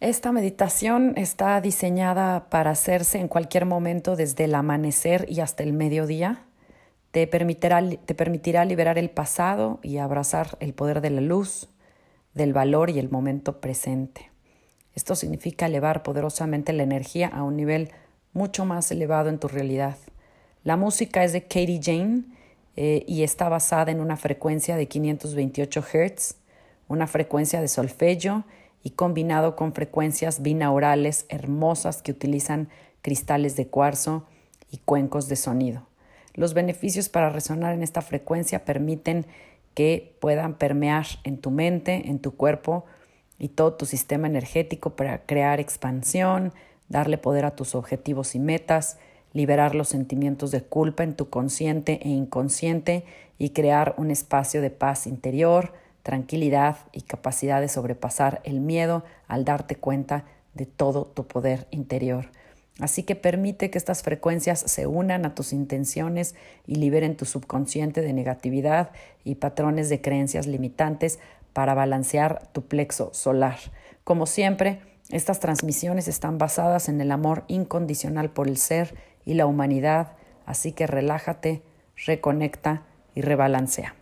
Esta meditación está diseñada para hacerse en cualquier momento desde el amanecer y hasta el mediodía. Te permitirá, te permitirá liberar el pasado y abrazar el poder de la luz, del valor y el momento presente. Esto significa elevar poderosamente la energía a un nivel mucho más elevado en tu realidad. La música es de Katie Jane eh, y está basada en una frecuencia de 528 Hz, una frecuencia de solfeggio y combinado con frecuencias binaurales hermosas que utilizan cristales de cuarzo y cuencos de sonido. Los beneficios para resonar en esta frecuencia permiten que puedan permear en tu mente, en tu cuerpo y todo tu sistema energético para crear expansión, darle poder a tus objetivos y metas, liberar los sentimientos de culpa en tu consciente e inconsciente y crear un espacio de paz interior, tranquilidad y capacidad de sobrepasar el miedo al darte cuenta de todo tu poder interior. Así que permite que estas frecuencias se unan a tus intenciones y liberen tu subconsciente de negatividad y patrones de creencias limitantes para balancear tu plexo solar. Como siempre, estas transmisiones están basadas en el amor incondicional por el ser y la humanidad, así que relájate, reconecta y rebalancea.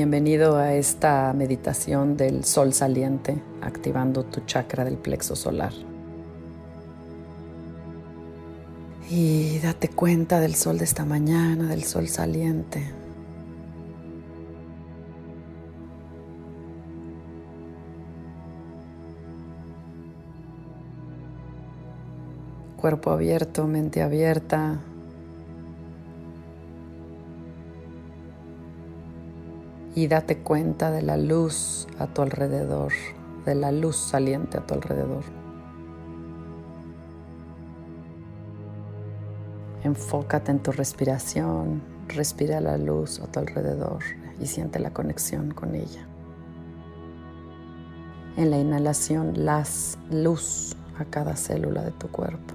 Bienvenido a esta meditación del sol saliente, activando tu chakra del plexo solar. Y date cuenta del sol de esta mañana, del sol saliente. Cuerpo abierto, mente abierta, y date cuenta de la luz a tu alrededor, de la luz saliente a tu alrededor. Enfócate en tu respiración, respira la luz a tu alrededor y siente la conexión con ella. En la inhalación, las luz a cada célula de tu cuerpo,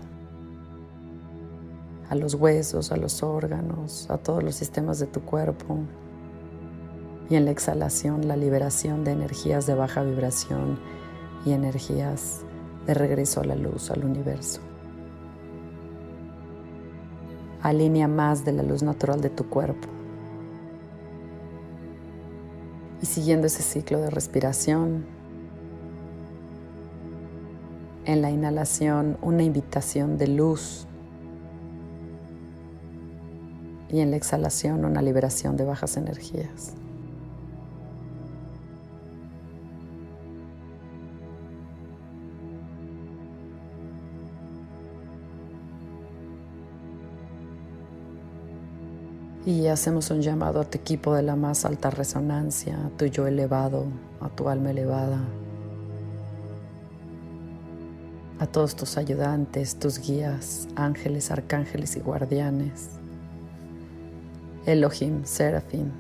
a los huesos, a los órganos, a todos los sistemas de tu cuerpo, y en la exhalación la liberación de energías de baja vibración y energías de regreso a la luz, al universo. Alinea más de la luz natural de tu cuerpo. Y siguiendo ese ciclo de respiración, en la inhalación una invitación de luz y en la exhalación una liberación de bajas energías. Y hacemos un llamado a tu equipo de la más alta resonancia, a tu yo elevado, a tu alma elevada, a todos tus ayudantes, tus guías, ángeles, arcángeles y guardianes, Elohim, Serafim,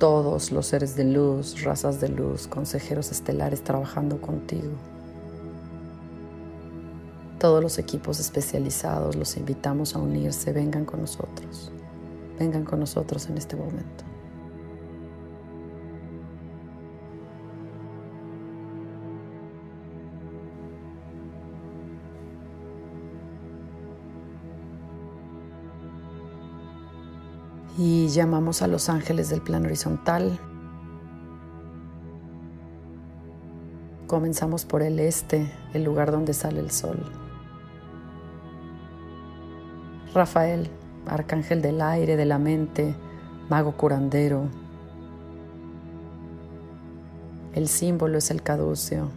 todos los seres de luz, razas de luz, consejeros estelares trabajando contigo todos los equipos especializados los invitamos a unirse, vengan con nosotros, vengan con nosotros en este momento. Y llamamos a los ángeles del plano horizontal. Comenzamos por el este, el lugar donde sale el sol. Rafael, arcángel del aire, de la mente, mago curandero. El símbolo es el caducio.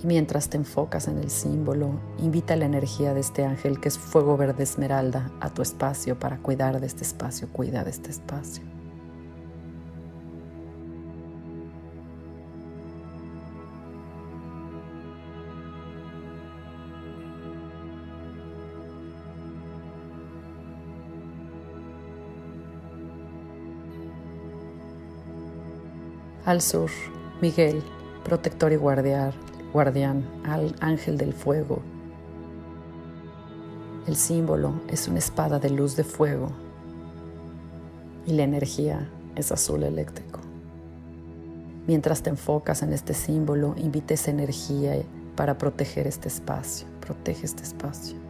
Y mientras te enfocas en el símbolo, invita la energía de este ángel que es fuego verde esmeralda a tu espacio para cuidar de este espacio, cuida de este espacio. Al sur, Miguel, protector y guardián, guardián, al ángel del fuego. El símbolo es una espada de luz de fuego y la energía es azul eléctrico. Mientras te enfocas en este símbolo, invite esa energía para proteger este espacio. Protege este espacio.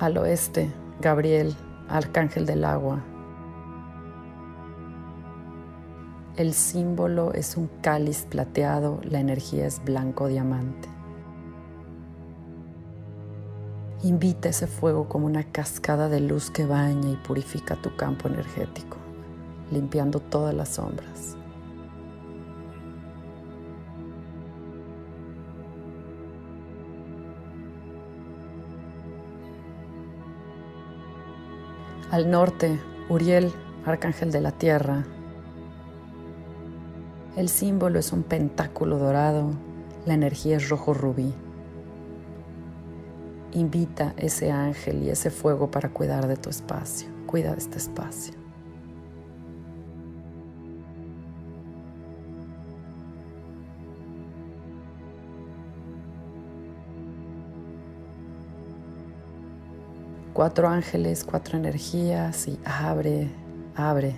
Al oeste, Gabriel, arcángel del agua. El símbolo es un cáliz plateado, la energía es blanco diamante. Invita ese fuego como una cascada de luz que baña y purifica tu campo energético, limpiando todas las sombras. Al norte, Uriel, arcángel de la tierra. El símbolo es un pentáculo dorado, la energía es rojo rubí. Invita ese ángel y ese fuego para cuidar de tu espacio. Cuida de este espacio. Cuatro ángeles, cuatro energías y abre, abre,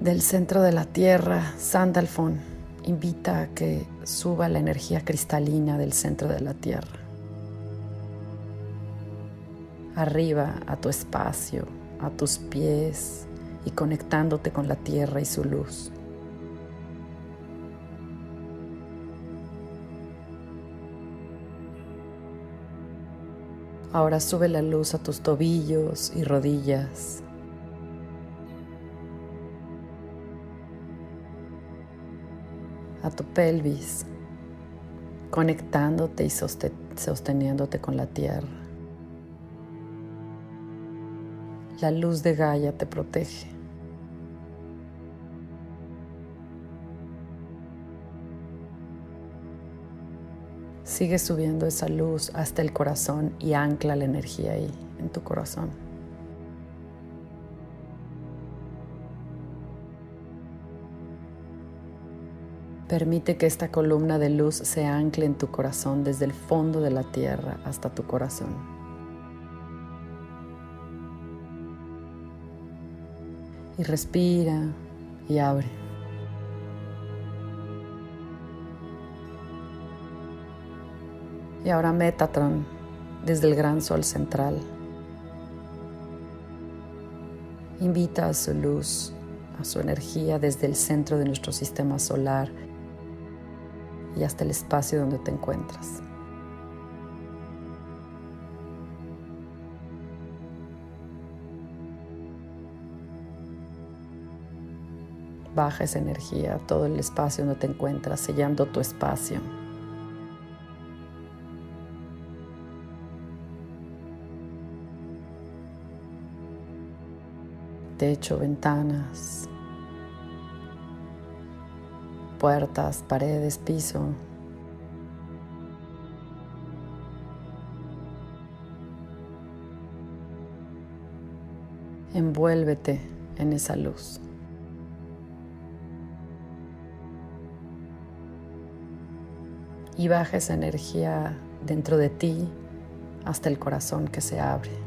del centro de la Tierra, Sandalfon invita a que suba la energía cristalina del centro de la Tierra. Arriba a tu espacio, a tus pies y conectándote con la Tierra y su luz. Ahora sube la luz a tus tobillos y rodillas. a tu pelvis, conectándote y sosteniéndote con la tierra. La luz de Gaia te protege. Sigue subiendo esa luz hasta el corazón y ancla la energía ahí, en tu corazón. Permite que esta columna de luz se ancle en tu corazón desde el fondo de la tierra hasta tu corazón. Y respira y abre. Y ahora Metatron desde el gran sol central. Invita a su luz, a su energía desde el centro de nuestro sistema solar y hasta el espacio donde te encuentras. Baja esa energía todo el espacio donde te encuentras, sellando tu espacio. Techo, ventanas, puertas, paredes, piso. Envuélvete en esa luz. Y baja esa energía dentro de ti hasta el corazón que se abre.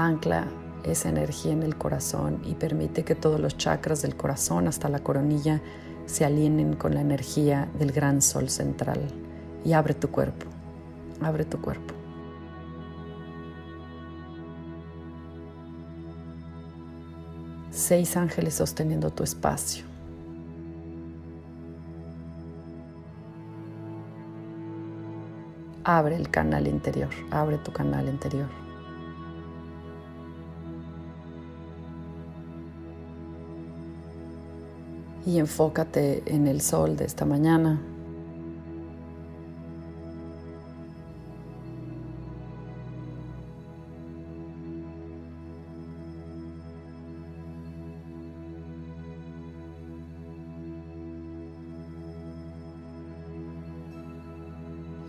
Ancla esa energía en el corazón y permite que todos los chakras del corazón hasta la coronilla se alineen con la energía del gran sol central. Y abre tu cuerpo, abre tu cuerpo. Seis ángeles sosteniendo tu espacio. Abre el canal interior, abre tu canal interior. y enfócate en el sol de esta mañana.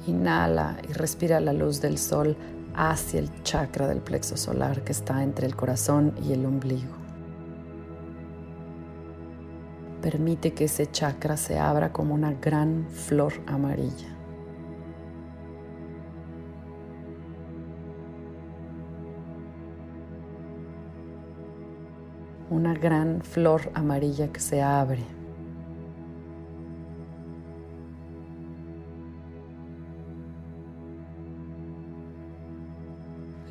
Inhala y respira la luz del sol hacia el chakra del plexo solar que está entre el corazón y el ombligo. Permite que ese chakra se abra como una gran flor amarilla. Una gran flor amarilla que se abre.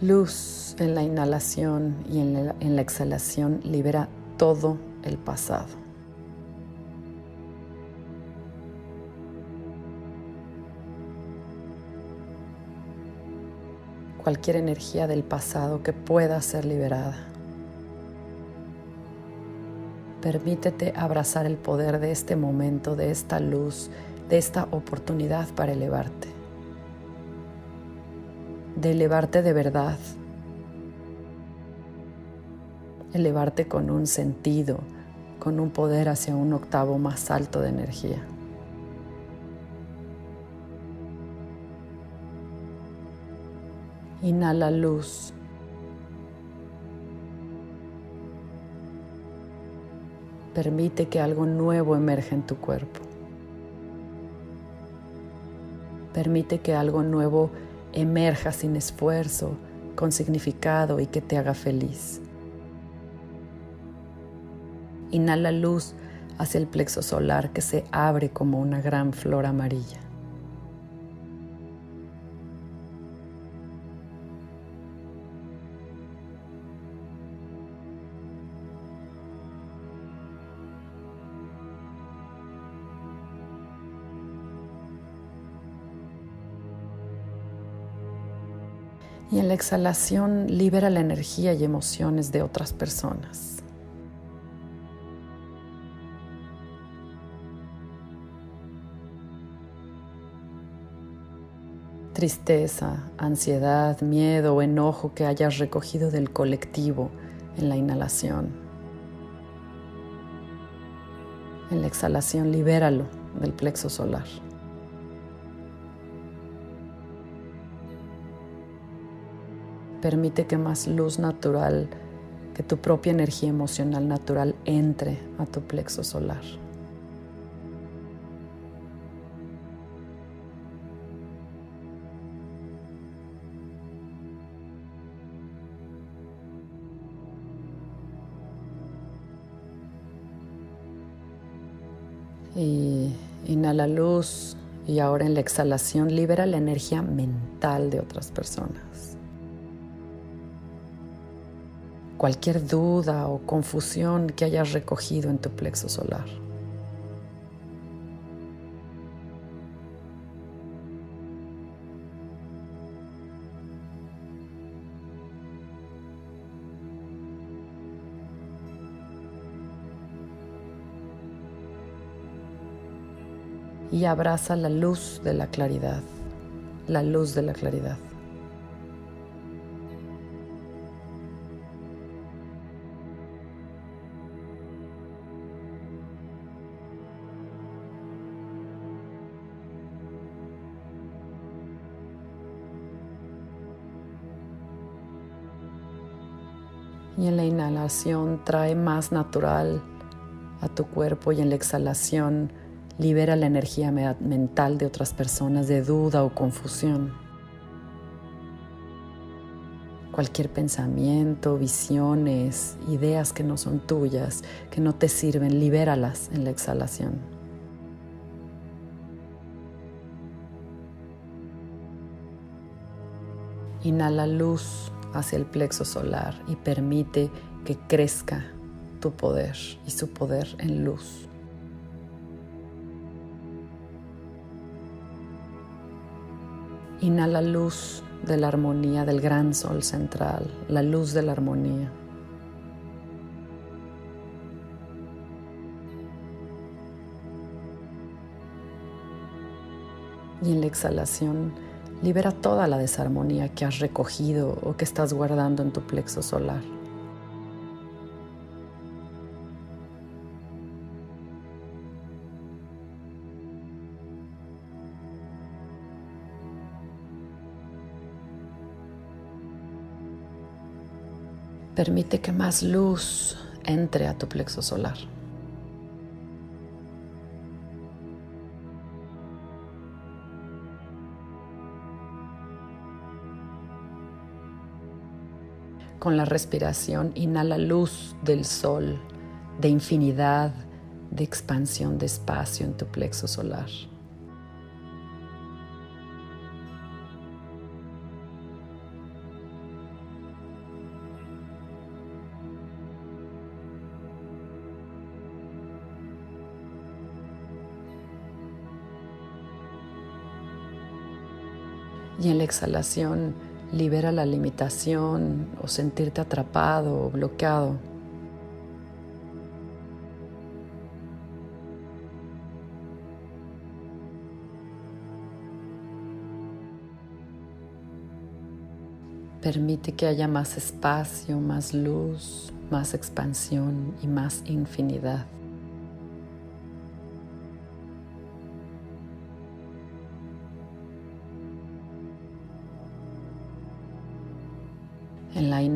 Luz en la inhalación y en la, en la, exhalación libera todo el pasado. Cualquier energía del pasado que pueda ser liberada. Permítete abrazar el poder de este momento, de esta luz, de esta oportunidad para elevarte. De elevarte de verdad. Elevarte con un sentido, con un poder hacia un octavo más alto de energía. Inhala luz. Permite que algo nuevo emerja en tu cuerpo. Permite que algo nuevo emerja sin esfuerzo, con significado y que te haga feliz. Inhala luz hacia el plexo solar que se abre como una gran flor amarilla. Y en la exhalación libera la energía y emociones de otras personas. Tristeza, ansiedad, miedo o enojo que hayas recogido del colectivo en la inhalación. En la exhalación libéralo del plexo solar. Permite que más luz natural, que tu propia energía emocional natural entre a tu plexo solar. Y inhala luz y ahora en la exhalación libera la energía mental de otras personas. Cualquier duda o confusión que hayas recogido en tu plexo solar. y abraza la luz de la claridad, la luz de la claridad. Y en la inhalación trae más natural a tu cuerpo y en la exhalación libera la energía mental de otras personas de duda o confusión. Cualquier pensamiento, visiones, ideas que no son tuyas, que no te sirven, libéralas en la exhalación. Inhala luz hacia el plexo solar y permite que crezca tu poder y su poder en luz. Inhala luz de la armonía del gran sol central, la luz de la armonía. Y en la exhalación Libera toda la desarmonía que has recogido o que estás guardando en tu plexo solar. Permite que más luz entre a tu plexo solar. Con la respiración inhala luz del sol, de infinidad, de expansión de espacio en tu plexo solar. Y en la exhalación libera la limitación o sentirte atrapado o bloqueado. Permite que haya más espacio, más luz, más expansión y más infinidad.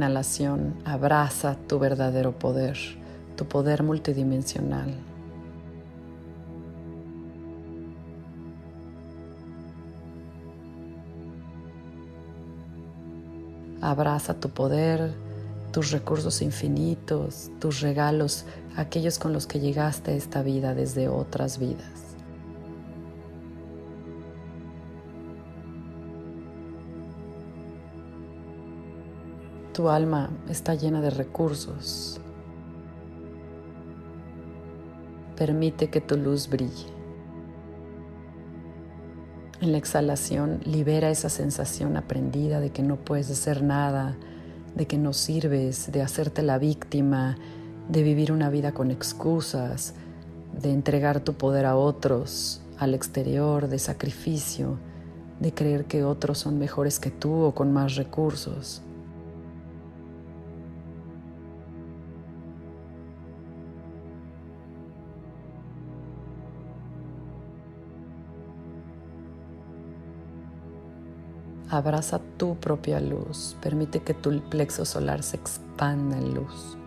Inhalación abraza tu verdadero poder, tu poder multidimensional. Abraza tu poder, tus recursos infinitos, tus regalos, aquellos con los que llegaste a esta vida desde otras vidas. Tu alma está llena de recursos. Permite que tu luz brille. En la exhalación libera esa sensación aprendida de que no puedes hacer nada, de que no sirves, de hacerte la víctima, de vivir una vida con excusas, de entregar tu poder a otros, al exterior, de sacrificio, de creer que otros son mejores que tú o con más recursos. Abraza tu propia luz. Permite que tu plexo solar se expanda en luz.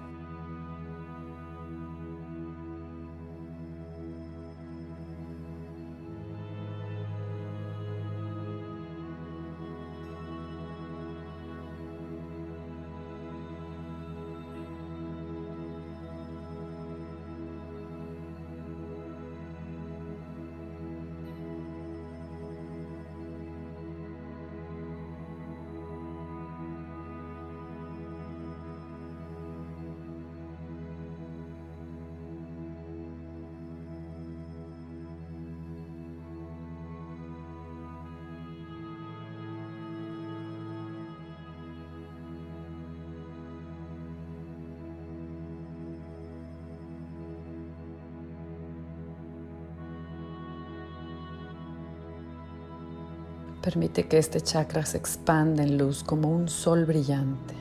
Permite que este chakra se expanda en luz como un sol brillante.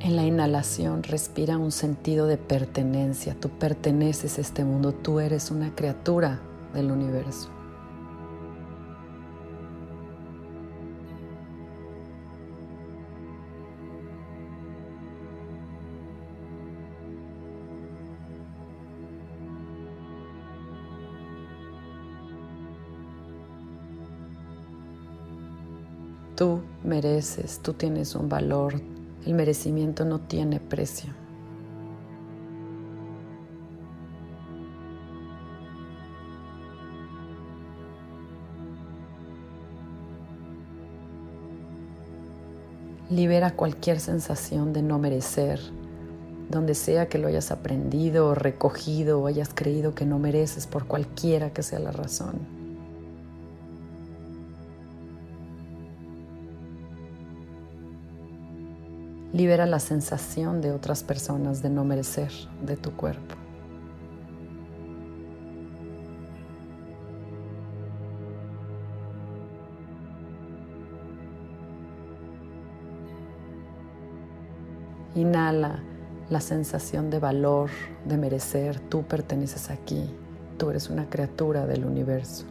En la inhalación respira un sentido de pertenencia. Tú perteneces a este mundo, tú eres una criatura del universo. Tú mereces, tú tienes un valor, el merecimiento no tiene precio. Libera cualquier sensación de no merecer, donde sea que lo hayas aprendido o recogido o hayas creído que no mereces por cualquiera que sea la razón. Libera la sensación de otras personas de no merecer de tu cuerpo. Inhala la sensación de valor, de merecer. Tú perteneces aquí. Tú eres una criatura del universo.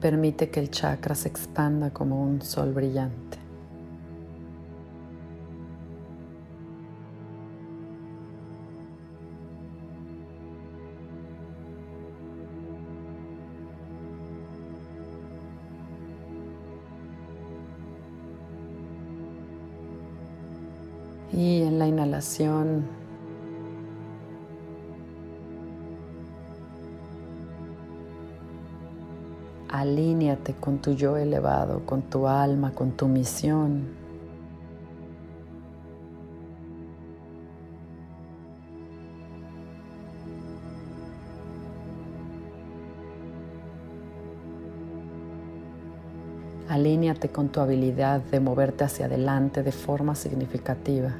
Permite que el chakra se expanda como un sol brillante. Inhalación alíñate con tu yo elevado, con tu alma, con tu misión. Alíñate con tu habilidad de moverte hacia adelante de forma significativa.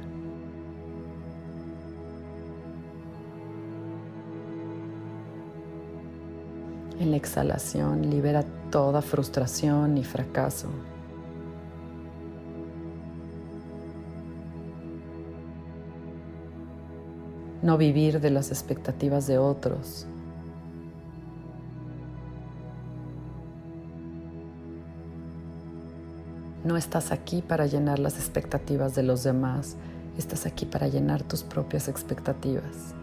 Exhalación libera toda frustración y fracaso. No vivir de las expectativas de otros. No estás aquí para llenar las expectativas de los demás, estás aquí para llenar tus propias expectativas.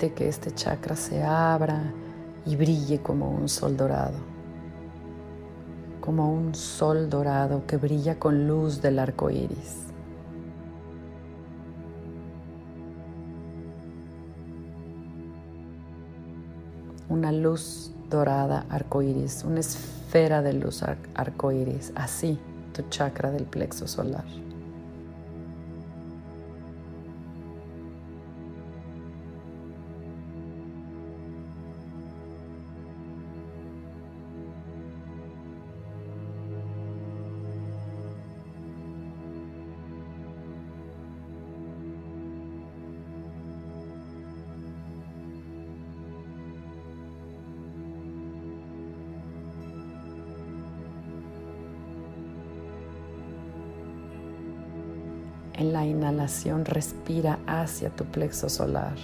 Que este chakra se abra y brille como un sol dorado, como un sol dorado que brilla con luz del arco iris. Una luz dorada arco iris, una esfera de luz arco iris, así tu chakra del plexo solar. Respira hacia tu plexo solar.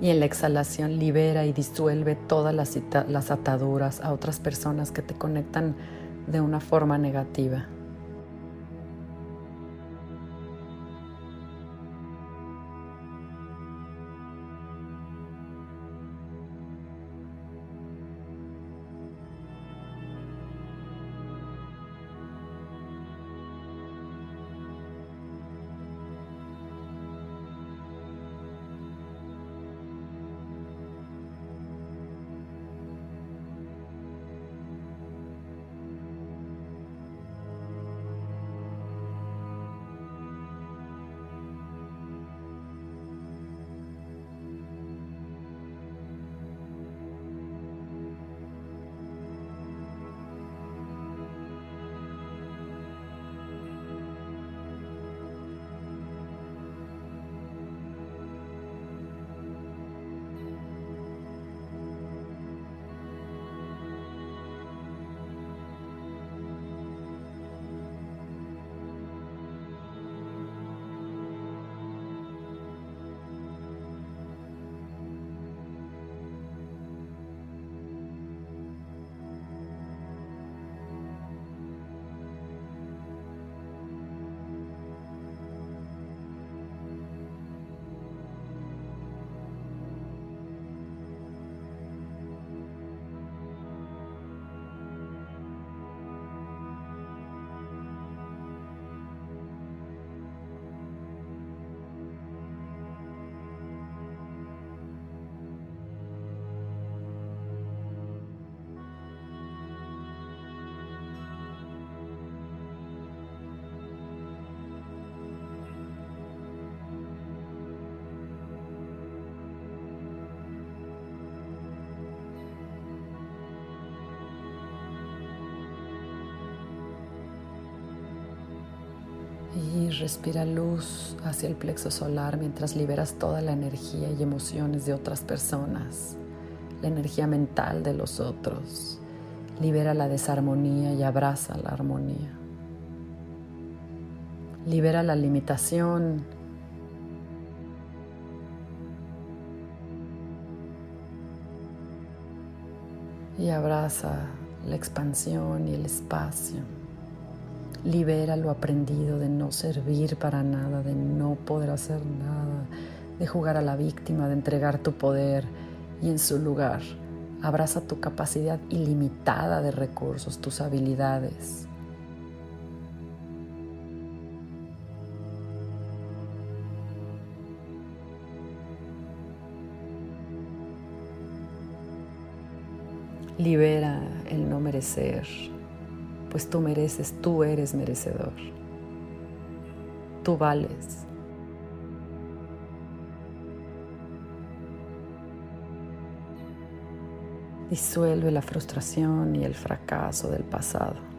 Y en la exhalación libera y disuelve todas las ataduras a otras personas que te conectan de una forma negativa. Respira luz hacia el plexo solar mientras liberas toda la energía y emociones de otras personas, la energía mental de los otros. Libera la desarmonía y abraza la armonía. Libera la limitación y abraza la expansión y el espacio. Libera lo aprendido de no servir para nada, de no poder hacer nada, de jugar a la víctima, de entregar tu poder y en su lugar abraza tu capacidad ilimitada de recursos, tus habilidades. Libera el no merecer, pues tú mereces, tú eres merecedor. Tú vales. Disuelve la frustración y el fracaso del pasado.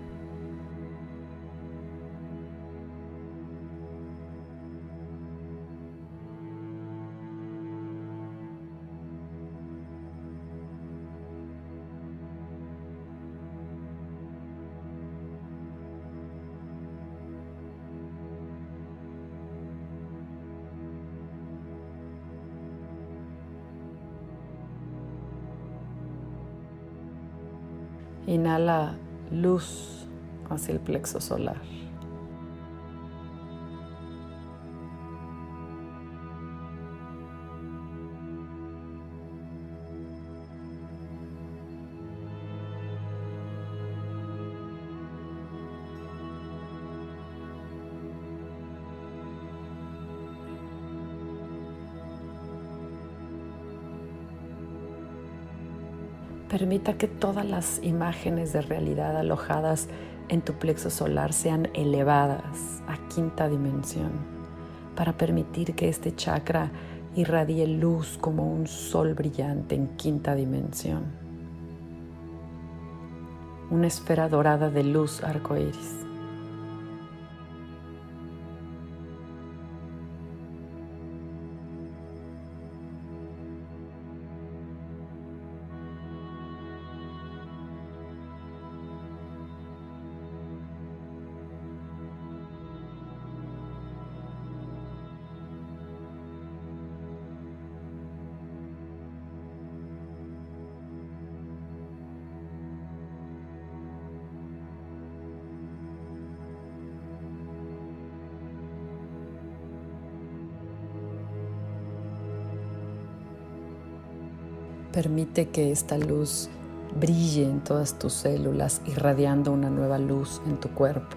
Inhala luz hacia el plexo solar. Permita que todas las imágenes de realidad alojadas en tu plexo solar sean elevadas a quinta dimensión para permitir que este chakra irradie luz como un sol brillante en quinta dimensión. Una esfera dorada de luz arcoíris. Permite que esta luz brille en todas tus células, irradiando una nueva luz en tu cuerpo.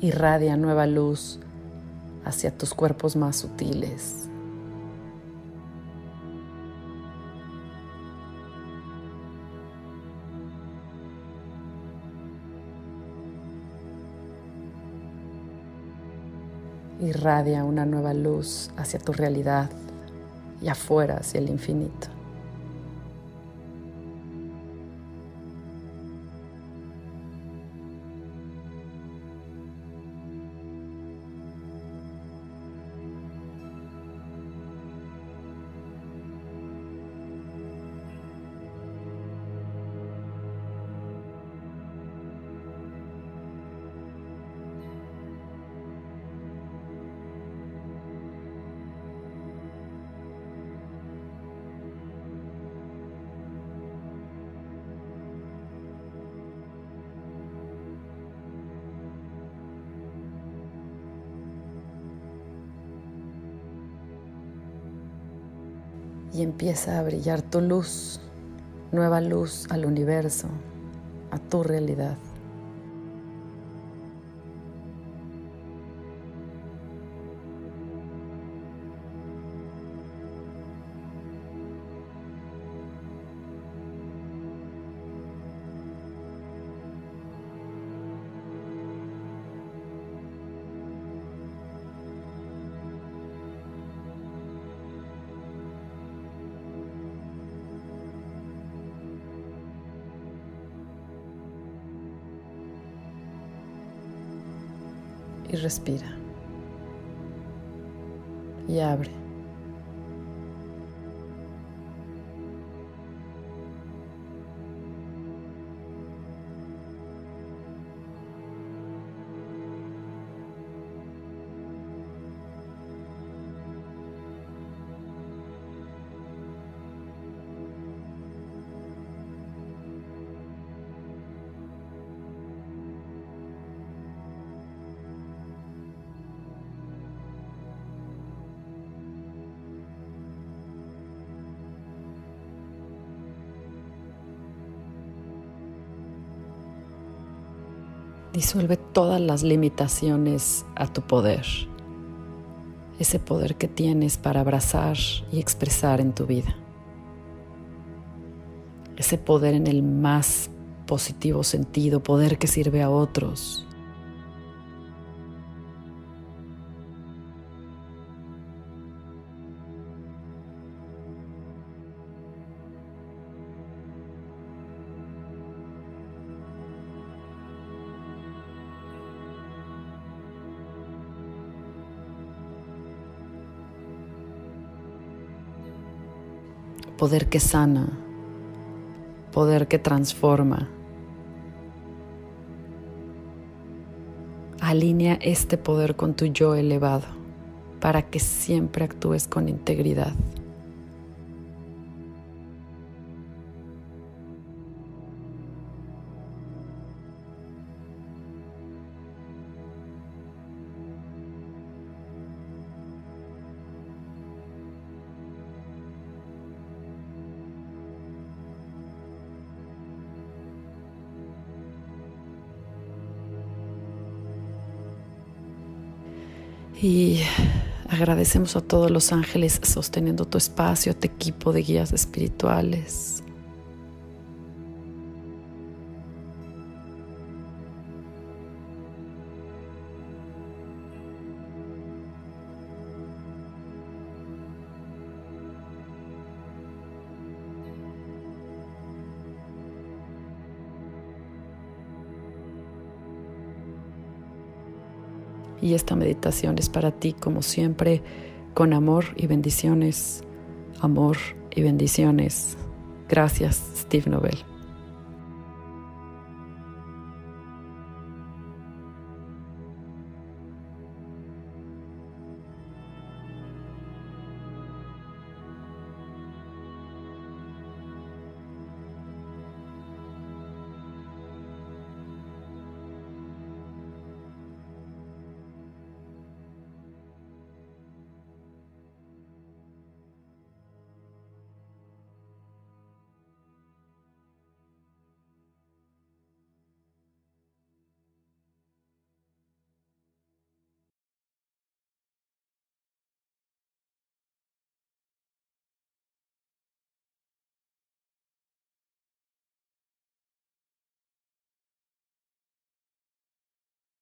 Irradia nueva luz hacia tus cuerpos más sutiles. Irradia una nueva luz hacia tu realidad y afuera hacia el infinito. Y empieza a brillar tu luz, nueva luz al universo, a tu realidad. Respira. Y abre. Disuelve todas las limitaciones a tu poder, ese poder que tienes para abrazar y expresar en tu vida, ese poder en el más positivo sentido, poder que sirve a otros, poder que sana, poder que transforma. Alinea este poder con tu yo elevado para que siempre actúes con integridad. Y agradecemos a todos los ángeles sosteniendo tu espacio, tu equipo de guías espirituales. Y esta meditación es para ti, como siempre, con amor y bendiciones. Amor y bendiciones. Gracias, Steve Nobel.